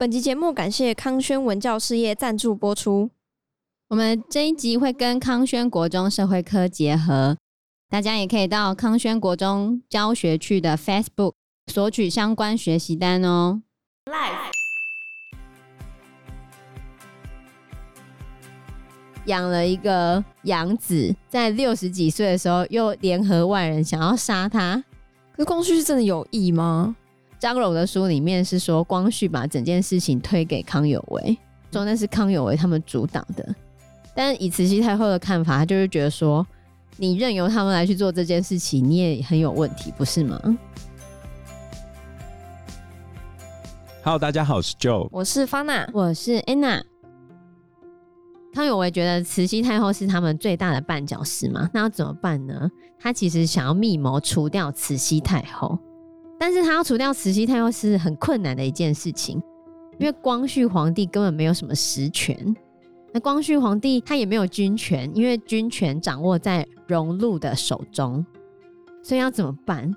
本集节目感谢康轩文教事业赞助播出。我们这一集会跟康轩国中社会科结合，大家也可以到康轩国中教学区的 Facebook 索取相关学习单哦。Live 养了一个养子，在六十几岁的时候又联合外人想要杀他，可是光绪是真的有意吗？张荣的书里面是说，光绪把整件事情推给康有为，说那是康有为他们主导的。但以慈禧太后的看法，她就是觉得说，你任由他们来去做这件事情，你也很有问题，不是吗？Hello，大家好，我是 Joe，我是 Fana，我是 Anna。康有为觉得慈禧太后是他们最大的绊脚石嘛，那要怎么办呢？他其实想要密谋除掉慈禧太后。但是他要除掉慈禧太后是很困难的一件事情，因为光绪皇帝根本没有什么实权。那光绪皇帝他也没有军权，因为军权掌握在荣禄的手中。所以要怎么办？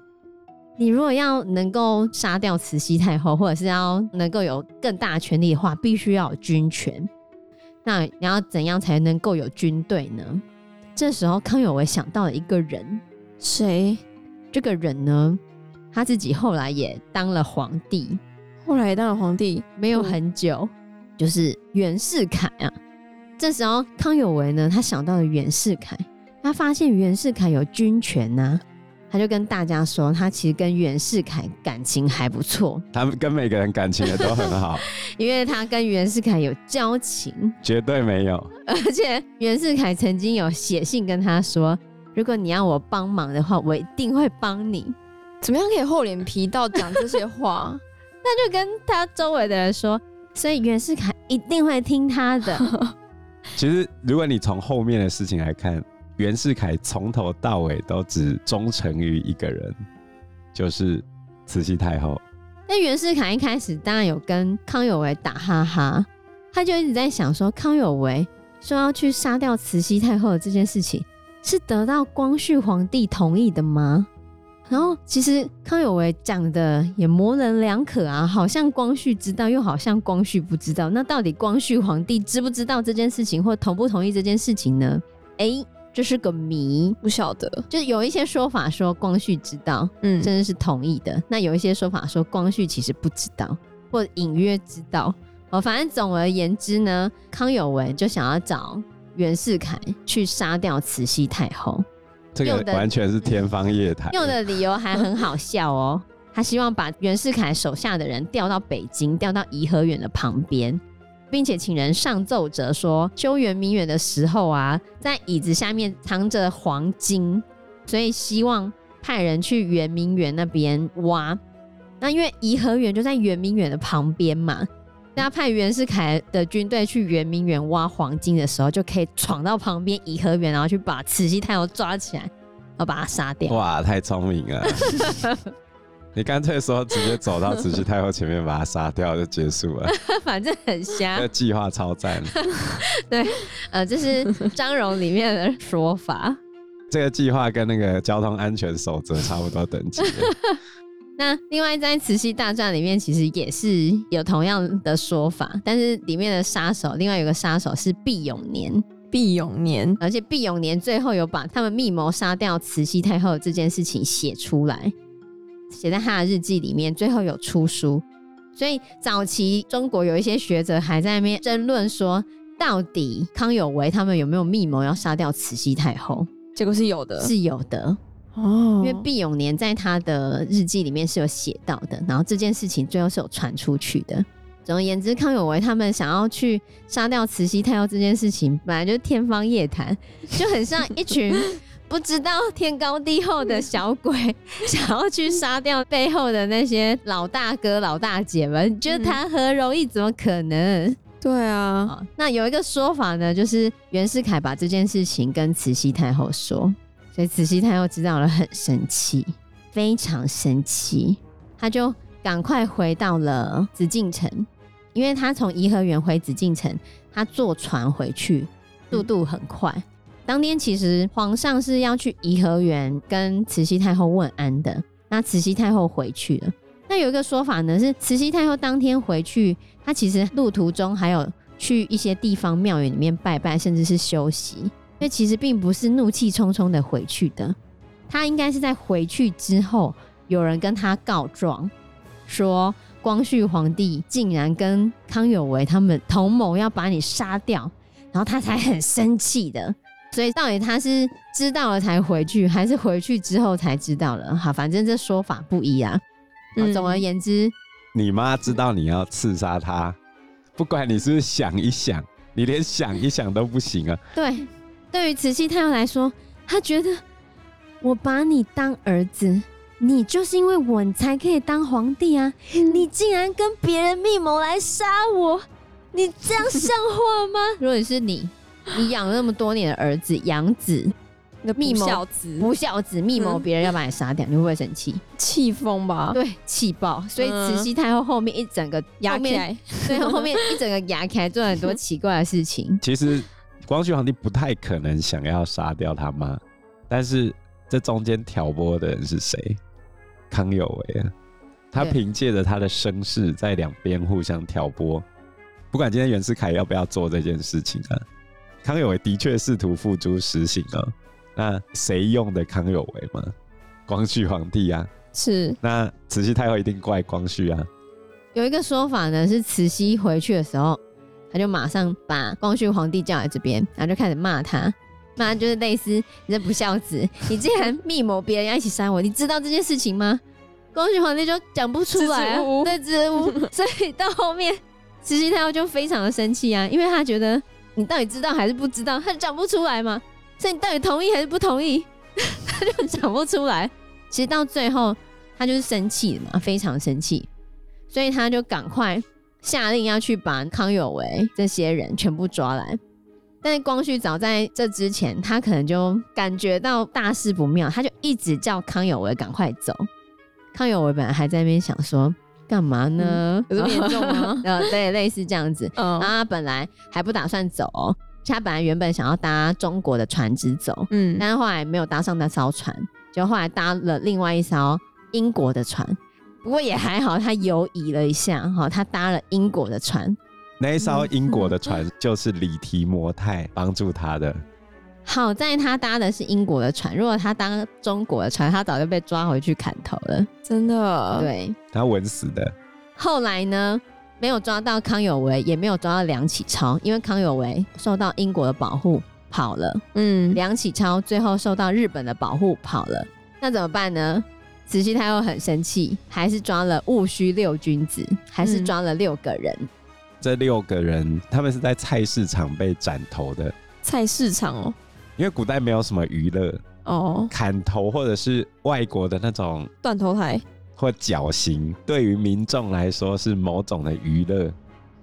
你如果要能够杀掉慈禧太后，或者是要能够有更大权力的话，必须要有军权。那你要怎样才能够有军队呢？这时候康有为想到了一个人，谁？这个人呢？他自己后来也当了皇帝，后来也当了皇帝没有很久，嗯、就是袁世凯啊。这时候康有为呢，他想到了袁世凯，他发现袁世凯有军权呐、啊，他就跟大家说，他其实跟袁世凯感情还不错。他们跟每个人感情也都很好，因为他跟袁世凯有交情，绝对没有。而且袁世凯曾经有写信跟他说，如果你要我帮忙的话，我一定会帮你。怎么样可以厚脸皮到讲这些话？那就跟他周围的人说，所以袁世凯一定会听他的。其实，如果你从后面的事情来看，袁世凯从头到尾都只忠诚于一个人，就是慈禧太后。那袁世凯一开始当然有跟康有为打哈哈，他就一直在想说，康有为说要去杀掉慈禧太后的这件事情，是得到光绪皇帝同意的吗？然后，其实康有为讲的也模棱两可啊，好像光绪知道，又好像光绪不知道。那到底光绪皇帝知不知道这件事情，或同不同意这件事情呢？哎，这是个谜，不晓得。就有一些说法说光绪知道，嗯，真的是同意的。那有一些说法说光绪其实不知道，或隐约知道。哦，反正总而言之呢，康有为就想要找袁世凯去杀掉慈禧太后。这个完全是天方夜谭，用的理由还很好笑哦。他希望把袁世凯手下的人调到北京，调到颐和园的旁边，并且请人上奏折说，修圆明园的时候啊，在椅子下面藏着黄金，所以希望派人去圆明园那边挖。那因为颐和园就在圆明园的旁边嘛。大家派袁世凯的军队去圆明园挖黄金的时候，就可以闯到旁边颐和园，然后去把慈禧太后抓起来，然后把她杀掉。哇，太聪明了！你干脆说直接走到慈禧太后前面把她杀掉就结束了，反正很瞎。这计划超赞。对，呃，这是张荣里面的说法。这个计划跟那个交通安全守则差不多等级。那另外在慈禧大传里面，其实也是有同样的说法，但是里面的杀手，另外有个杀手是毕永年，毕永年，而且毕永年最后有把他们密谋杀掉慈禧太后这件事情写出来，写在他的日记里面，最后有出书。所以早期中国有一些学者还在那边争论说，到底康有为他们有没有密谋要杀掉慈禧太后？结果是有的，是有的。哦，因为毕永年在他的日记里面是有写到的，然后这件事情最后是有传出去的。总而言之，康有为他们想要去杀掉慈禧太后这件事情，本来就是天方夜谭，就很像一群不知道天高地厚的小鬼，想要去杀掉背后的那些老大哥老大姐们，觉得谈何容易？怎么可能？对啊，那有一个说法呢，就是袁世凯把这件事情跟慈禧太后说。所以慈禧太后知道了，很生气，非常生气，她就赶快回到了紫禁城，因为她从颐和园回紫禁城，她坐船回去，速度很快。嗯、当天其实皇上是要去颐和园跟慈禧太后问安的，那慈禧太后回去了，那有一个说法呢，是慈禧太后当天回去，她其实路途中还有去一些地方庙宇里面拜拜，甚至是休息，所以其实并不是怒气冲冲的回去的。他应该是在回去之后，有人跟他告状，说光绪皇帝竟然跟康有为他们同谋要把你杀掉，然后他才很生气的。所以到底他是知道了才回去，还是回去之后才知道了？好，反正这说法不一啊。嗯、总而言之，你妈知道你要刺杀他，不管你是不是想一想，你连想一想都不行啊。对，对于慈禧太后来说，她觉得我把你当儿子，你就是因为我你才可以当皇帝啊！嗯、你竟然跟别人密谋来杀我，你这样像话吗？如果你是你。你养了那么多年的儿子养子，那密谋不孝子，不孝子密谋别人要把你杀掉，嗯、你会不会生气？气疯吧？对，气爆。所以慈禧太后后面一整个压起来，对，后面一整个压起来做了很多奇怪的事情。其实光绪皇帝不太可能想要杀掉他妈，但是这中间挑拨的人是谁？康有为啊，他凭借着他的声势在两边互相挑拨，不管今天袁世凯要不要做这件事情啊。康有为的确试图付诸实行哦，那谁用的康有为吗？光绪皇帝啊，是。那慈禧太后一定怪光绪啊。有一个说法呢，是慈禧回去的时候，他就马上把光绪皇帝叫来这边，然后就开始骂他，骂就是类似你这不孝子，你竟然密谋别人要一起杀我，你知道这件事情吗？光绪皇帝就讲不出来啊，对，支支吾吾。所以到后面，慈禧太后就非常的生气啊，因为他觉得。你到底知道还是不知道？他讲不出来嘛，所以你到底同意还是不同意？他就讲不出来。其实到最后，他就是生气了嘛，非常生气，所以他就赶快下令要去把康有为这些人全部抓来。但是光绪早在这之前，他可能就感觉到大事不妙，他就一直叫康有为赶快走。康有为本来还在那边想说。干嘛呢？有这么严重吗？呃，对，类似这样子。嗯，然后他本来还不打算走，他本来原本想要搭中国的船只走，嗯，但是后来没有搭上那艘船，就后来搭了另外一艘英国的船。不过也还好，他犹疑了一下，哈，他搭了英国的船。那一艘英国的船就是李提摩太帮助他的。好在他搭的是英国的船，如果他搭中国的船，他早就被抓回去砍头了。真的，对，他稳死的。后来呢，没有抓到康有为，也没有抓到梁启超，因为康有为受到英国的保护跑了。嗯，梁启超最后受到日本的保护跑了。那怎么办呢？慈禧太后很生气，还是抓了戊戌六君子，还是抓了六个人。嗯、这六个人，他们是在菜市场被斩头的。菜市场哦。因为古代没有什么娱乐哦，砍头或者是外国的那种断头台或绞刑，对于民众来说是某种的娱乐。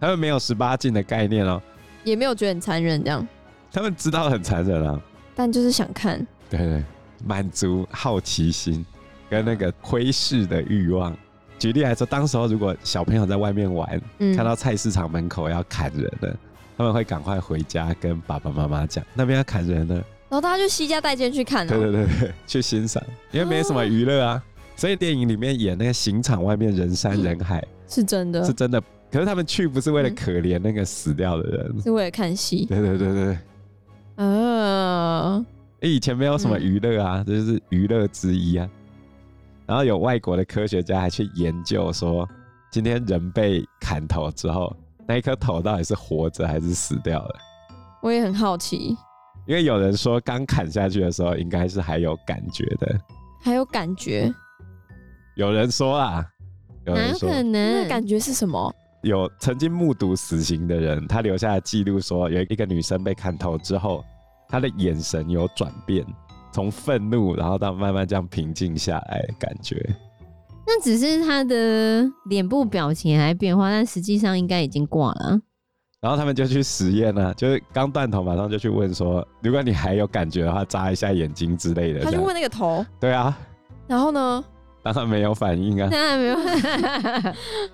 他们没有十八禁的概念哦，也没有觉得很残忍这样。他们知道很残忍啊，但就是想看，对对，满足好奇心跟那个窥视的欲望。举例来说，当时候如果小朋友在外面玩，嗯、看到菜市场门口要砍人了。他们会赶快回家跟爸爸妈妈讲，那边要砍人了，然后大家就西家带眷去看，喔，对对对对，去欣赏，因为没什么娱乐啊，所以电影里面演那个刑场外面人山人海，是真的，是真的。可是他们去不是为了可怜那个死掉的人，是为了看戏。对对对对，呃，以前没有什么娱乐啊，这就是娱乐之一啊。然后有外国的科学家还去研究说，今天人被砍头之后。那一颗头到底是活着还是死掉了？我也很好奇，因为有人说刚砍下去的时候应该是还有感觉的，还有感觉。有人说啊，有人说，哪可能？那感觉是什么？有曾经目睹死刑的人，他留下的记录说，有一个女生被砍头之后，她的眼神有转变，从愤怒然后到慢慢这样平静下来感觉。那只是他的脸部表情还变化，但实际上应该已经挂了。然后他们就去实验了，就是刚断头，马上就去问说：如果你还有感觉的话，眨一下眼睛之类的。他就问那个头。对啊。然后呢？当然没有反应啊。当然没有。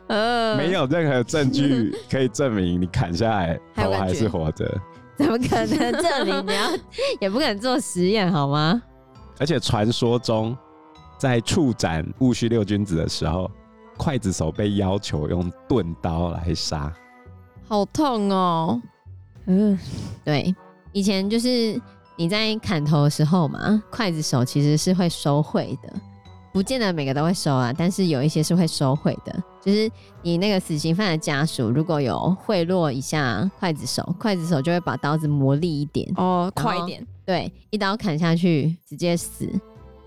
呃，没有任何证据可以证明你砍下来头还是活着。怎么可能证明？你要也不敢做实验好吗？而且传说中。在处斩戊戌六君子的时候，刽子手被要求用钝刀来杀，好痛哦。嗯，对，以前就是你在砍头的时候嘛，刽子手其实是会收回的，不见得每个都会收啊，但是有一些是会收回的。就是你那个死刑犯的家属如果有贿赂一下刽子手，刽子手就会把刀子磨利一点哦，快一点，对，一刀砍下去直接死。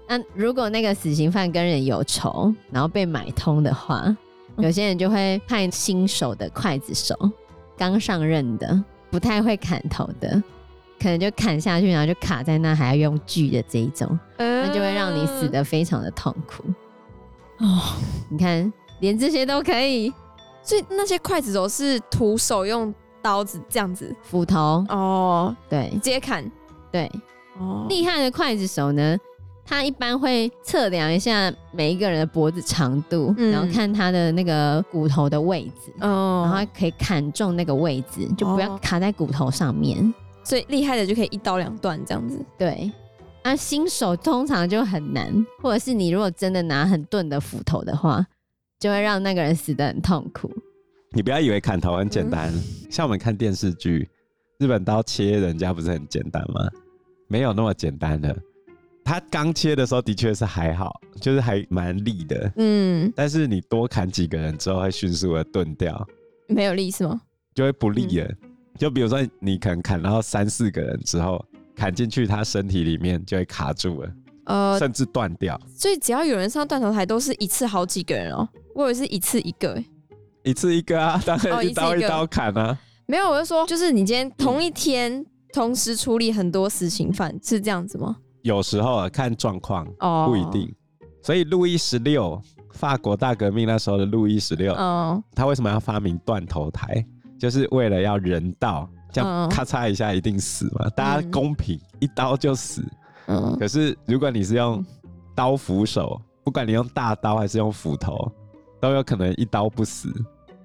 那如果那个死刑犯跟人有仇，然后被买通的话，有些人就会派新手的刽子手，刚上任的，不太会砍头的，可能就砍下去，然后就卡在那，还要用锯的这一种，那就会让你死的非常的痛苦。哦，你看，连这些都可以，所以那些筷子手是徒手用刀子这样子，斧头哦，对，直接砍，对，哦，厉害的筷子手呢？他一般会测量一下每一个人的脖子长度，嗯、然后看他的那个骨头的位置，哦、然后可以砍中那个位置，就不要卡在骨头上面。哦、所以厉害的就可以一刀两断这样子。对，那新手通常就很难，或者是你如果真的拿很钝的斧头的话，就会让那个人死得很痛苦。你不要以为砍头很简单，嗯、像我们看电视剧，日本刀切人家不是很简单吗？没有那么简单的。他刚切的时候的确是还好，就是还蛮利的，嗯。但是你多砍几个人之后，会迅速的钝掉，没有利是吗？就会不利了。嗯、就比如说你可能砍到三四个人之后，砍进去他身体里面就会卡住了，呃，甚至断掉。所以只要有人上断头台，都是一次好几个人哦。我以为是一次一个，一次一个啊，当然一刀一刀砍啊。哦、没有，我就说，就是你今天同一天同时处理很多死刑犯，是这样子吗？有时候啊，看状况，不一定。Oh. 所以路易十六，法国大革命那时候的路易十六，oh. 他为什么要发明断头台？就是为了要人道，这样咔嚓一下一定死嘛，oh. 大家公平，一刀就死。Oh. 可是如果你是用刀斧手，不管你用大刀还是用斧头，都有可能一刀不死，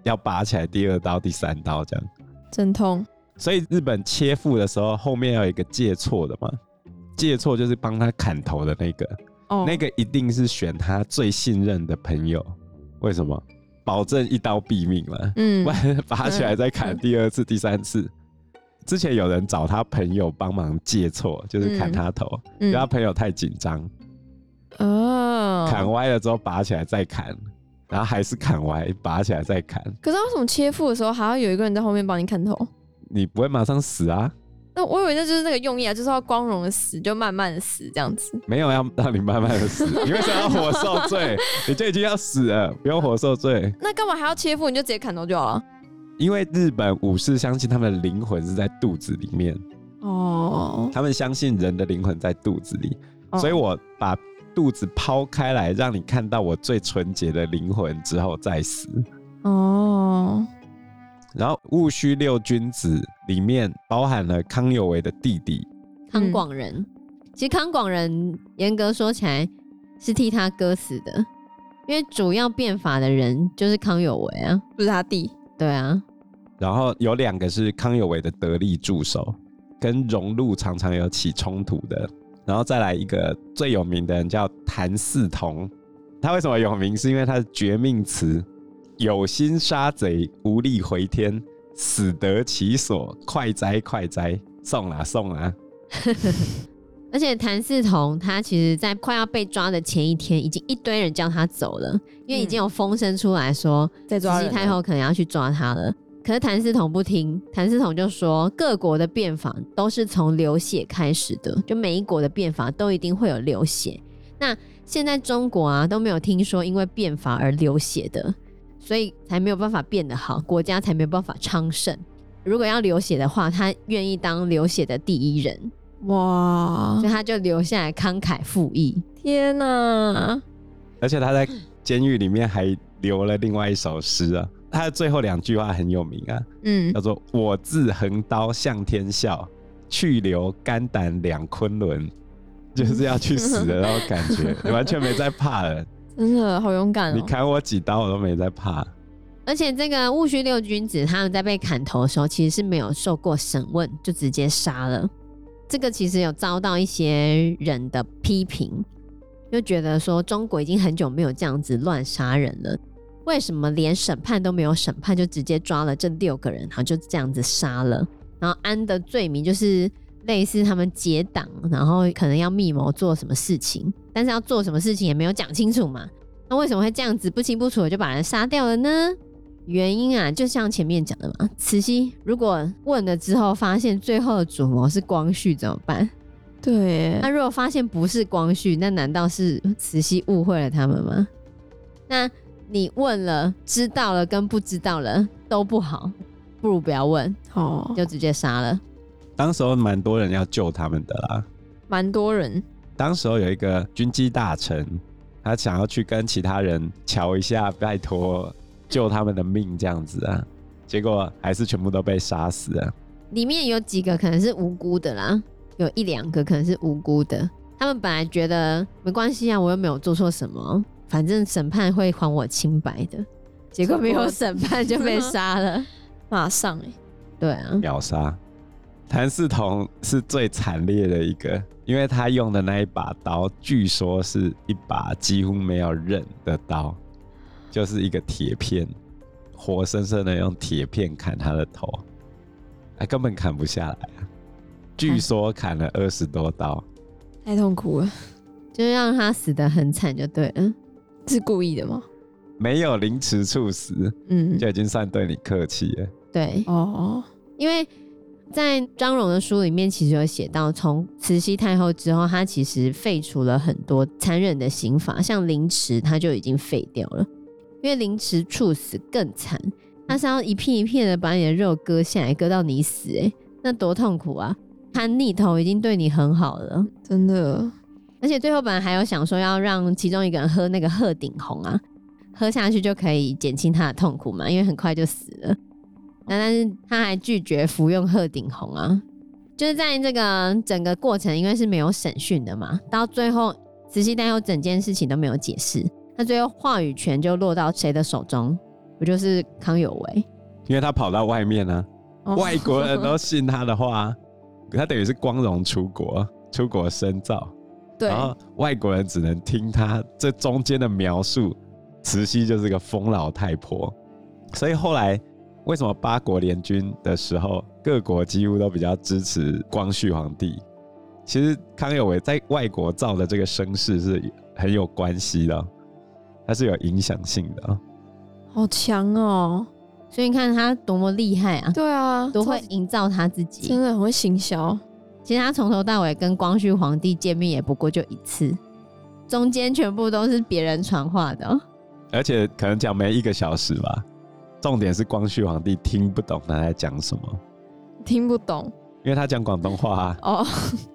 要拔起来第二刀、第三刀这样。真痛。所以日本切腹的时候，后面要有一个借错的嘛。借错就是帮他砍头的那个，oh. 那个一定是选他最信任的朋友。为什么？保证一刀毙命了。嗯，拔起来再砍第二次、嗯、第三次。之前有人找他朋友帮忙借错，就是砍他头，因为、嗯、他朋友太紧张。哦。砍歪了之后拔起来再砍，然后还是砍歪，拔起来再砍。可是为什么切腹的时候还要有一个人在后面帮你砍头？你不会马上死啊？那我以为那就是那个用意啊，就是要光荣的死，就慢慢的死这样子。没有要让你慢慢的死，你为什么要活受罪？你就已经要死了，不用活受罪。那干嘛还要切腹？你就直接砍头就好了。因为日本武士相信他们的灵魂是在肚子里面。哦。他们相信人的灵魂在肚子里，哦、所以我把肚子抛开来，让你看到我最纯洁的灵魂之后再死。哦。然后戊戌六君子里面包含了康有为的弟弟康广仁。嗯、其实康广仁严格说起来是替他哥死的，因为主要变法的人就是康有为啊，不是他弟。对啊。然后有两个是康有为的得力助手，跟荣禄常常有起冲突的。然后再来一个最有名的人叫谭嗣同，他为什么有名？是因为他的绝命词。有心杀贼，无力回天，死得其所，快哉快哉，送啦送啦。而且谭嗣同他其实，在快要被抓的前一天，已经一堆人叫他走了，因为已经有风声出来说，慈禧太后可能要去抓他了。可是谭嗣同不听，谭嗣同就说，各国的变法都是从流血开始的，就每一国的变法都一定会有流血。那现在中国啊，都没有听说因为变法而流血的。所以才没有办法变得好，国家才没有办法昌盛。如果要流血的话，他愿意当流血的第一人。哇！所以他就留下来慷慨赴义。天哪！而且他在监狱里面还留了另外一首诗啊，他的最后两句话很有名啊，嗯，叫做“我自横刀向天笑，去留肝胆两昆仑”，就是要去死的那种感觉，你 完全没在怕了。真的好勇敢哦！你砍我几刀，我都没在怕。而且这个戊戌六君子，他们在被砍头的时候，其实是没有受过审问，就直接杀了。这个其实有遭到一些人的批评，就觉得说中国已经很久没有这样子乱杀人了。为什么连审判都没有审判，就直接抓了这六个人，然后就这样子杀了？然后安的罪名就是类似他们结党，然后可能要密谋做什么事情，但是要做什么事情也没有讲清楚嘛。那为什么会这样子不清不楚的就把人杀掉了呢？原因啊，就像前面讲的嘛，慈禧如果问了之后发现最后的主谋是光绪怎么办？对，那如果发现不是光绪，那难道是慈禧误会了他们吗？那你问了，知道了跟不知道了都不好，不如不要问哦，就直接杀了。当时候蛮多人要救他们的啦，蛮多人。当时候有一个军机大臣，他想要去跟其他人瞧一下，拜托。救他们的命这样子啊，结果还是全部都被杀死了。里面有几个可能是无辜的啦，有一两个可能是无辜的。他们本来觉得没关系啊，我又没有做错什么，反正审判会还我清白的。结果没有审判就 被杀了，马上哎、欸，对啊，秒杀。谭嗣同是最惨烈的一个，因为他用的那一把刀，据说是一把几乎没有刃的刀。就是一个铁片，活生生的用铁片砍他的头，哎，根本砍不下来啊！据说砍了二十多刀，太痛苦了，就是让他死的很惨就对了。是故意的吗？没有凌迟处死，嗯，就已经算对你客气了。对哦，因为在张荣的书里面，其实有写到，从慈禧太后之后，她其实废除了很多残忍的刑罚，像凌迟，她就已经废掉了。因为凌迟处死更惨，他是要一片一片的把你的肉割下来，割到你死，哎，那多痛苦啊！潘逆头已经对你很好了，真的。而且最后本来还有想说要让其中一个人喝那个鹤顶红啊，喝下去就可以减轻他的痛苦嘛，因为很快就死了。那但是他还拒绝服用鹤顶红啊，就是在这个整个过程，因为是没有审讯的嘛，到最后慈禧太后整件事情都没有解释。那最后话语权就落到谁的手中？不就是康有为？因为他跑到外面呢、啊，哦、外国人都信他的话，他等于是光荣出国，出国深造。对，然后外国人只能听他这中间的描述。慈禧就是个疯老太婆，所以后来为什么八国联军的时候，各国几乎都比较支持光绪皇帝？其实康有为在外国造的这个声势是很有关系的。他是有影响性的啊，好强哦！所以你看他多么厉害啊！对啊，多会营造他自己，真的很会行销。其实他从头到尾跟光绪皇帝见面也不过就一次，中间全部都是别人传话的，而且可能讲没一个小时吧。重点是光绪皇帝听不懂他在讲什么，听不懂，因为他讲广东话啊。哦，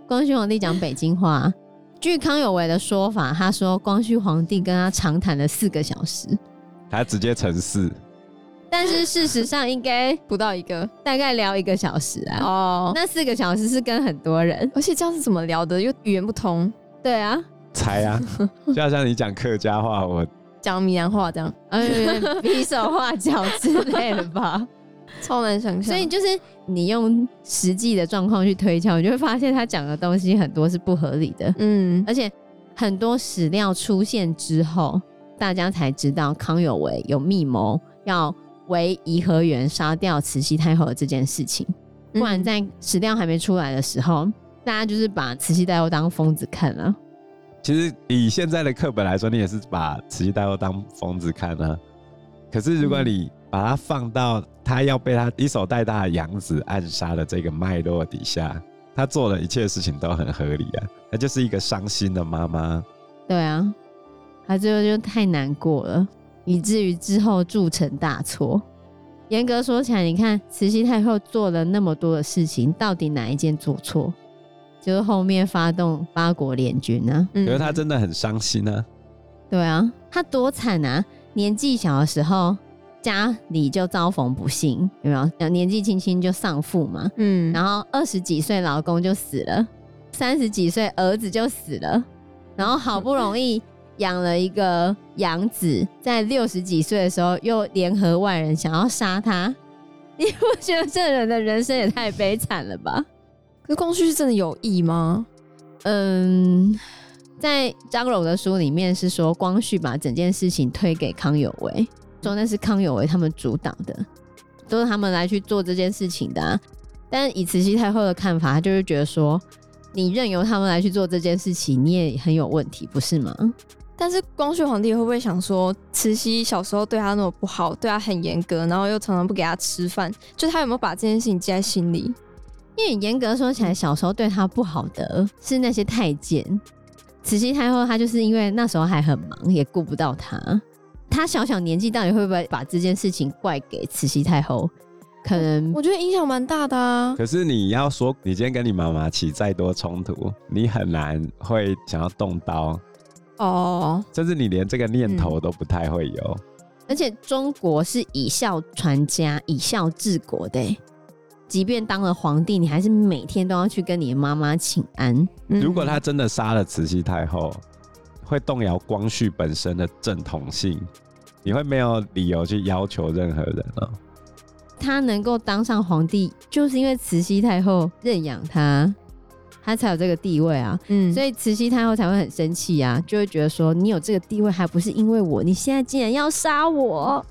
光绪皇帝讲北京话。据康有为的说法，他说光绪皇帝跟他长谈了四个小时，他直接乘四，但是事实上应该不到一个，大概聊一个小时啊。哦，那四个小时是跟很多人，而且这样是怎么聊的？又语言不通。对啊，才啊，就好像你讲客家话，我讲闽南话这样，嗯，比手画脚之类的吧。超难想象，所以就是你用实际的状况去推敲，你就会发现他讲的东西很多是不合理的。嗯，而且很多史料出现之后，大家才知道康有为有密谋要为颐和园杀掉慈禧太后的这件事情。不然在史料还没出来的时候，大家就是把慈禧太后当疯子看了。其实以现在的课本来说，你也是把慈禧太后当疯子看啊。可是如果你把它放到他要被他一手带大的养子暗杀的这个脉络底下，他做的一切事情都很合理啊。他就是一个伤心的妈妈。对啊，她最后就太难过了，以至于之后铸成大错。严格说起来，你看慈禧太后做了那么多的事情，到底哪一件做错？就是后面发动八国联军呢？可是她真的很伤心呢、啊。对啊，她多惨啊！年纪小的时候。家里就遭逢不幸，有没有？年纪轻轻就丧父嘛，嗯，然后二十几岁老公就死了，三十几岁儿子就死了，然后好不容易养了一个养子，在六十几岁的时候又联合外人想要杀他，你不觉得这人的人生也太悲惨了吧？可是光绪是真的有意吗？嗯，在张荣的书里面是说光绪把整件事情推给康有为。说那是康有为他们主导的，都是他们来去做这件事情的啊。但以慈禧太后的看法，他就是觉得说，你任由他们来去做这件事情，你也很有问题，不是吗？但是光绪皇帝会不会想说，慈禧小时候对他那么不好，对他很严格，然后又常常不给他吃饭，就他有没有把这件事情记在心里？因为严格说起来，小时候对他不好的是那些太监。慈禧太后她就是因为那时候还很忙，也顾不到他。他小小年纪到底会不会把这件事情怪给慈禧太后？可能我觉得影响蛮大的啊。可是你要说，你今天跟你妈妈起再多冲突，你很难会想要动刀哦，甚至你连这个念头都不太会有。嗯、而且中国是以孝传家、以孝治国的，即便当了皇帝，你还是每天都要去跟你的妈妈请安。如果他真的杀了慈禧太后，会动摇光绪本身的正统性，你会没有理由去要求任何人了。他能够当上皇帝，就是因为慈禧太后认养他，他才有这个地位啊。嗯，所以慈禧太后才会很生气啊，就会觉得说，你有这个地位还不是因为我，你现在竟然要杀我。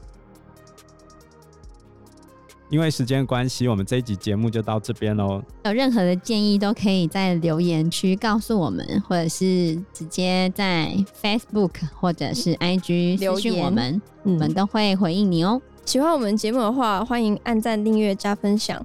因为时间关系，我们这一集节目就到这边喽。有任何的建议都可以在留言区告诉我们，或者是直接在 Facebook 或者是 IG 留言我们，我们都会回应你哦。喜欢我们节目的话，欢迎按赞、订阅、加分享。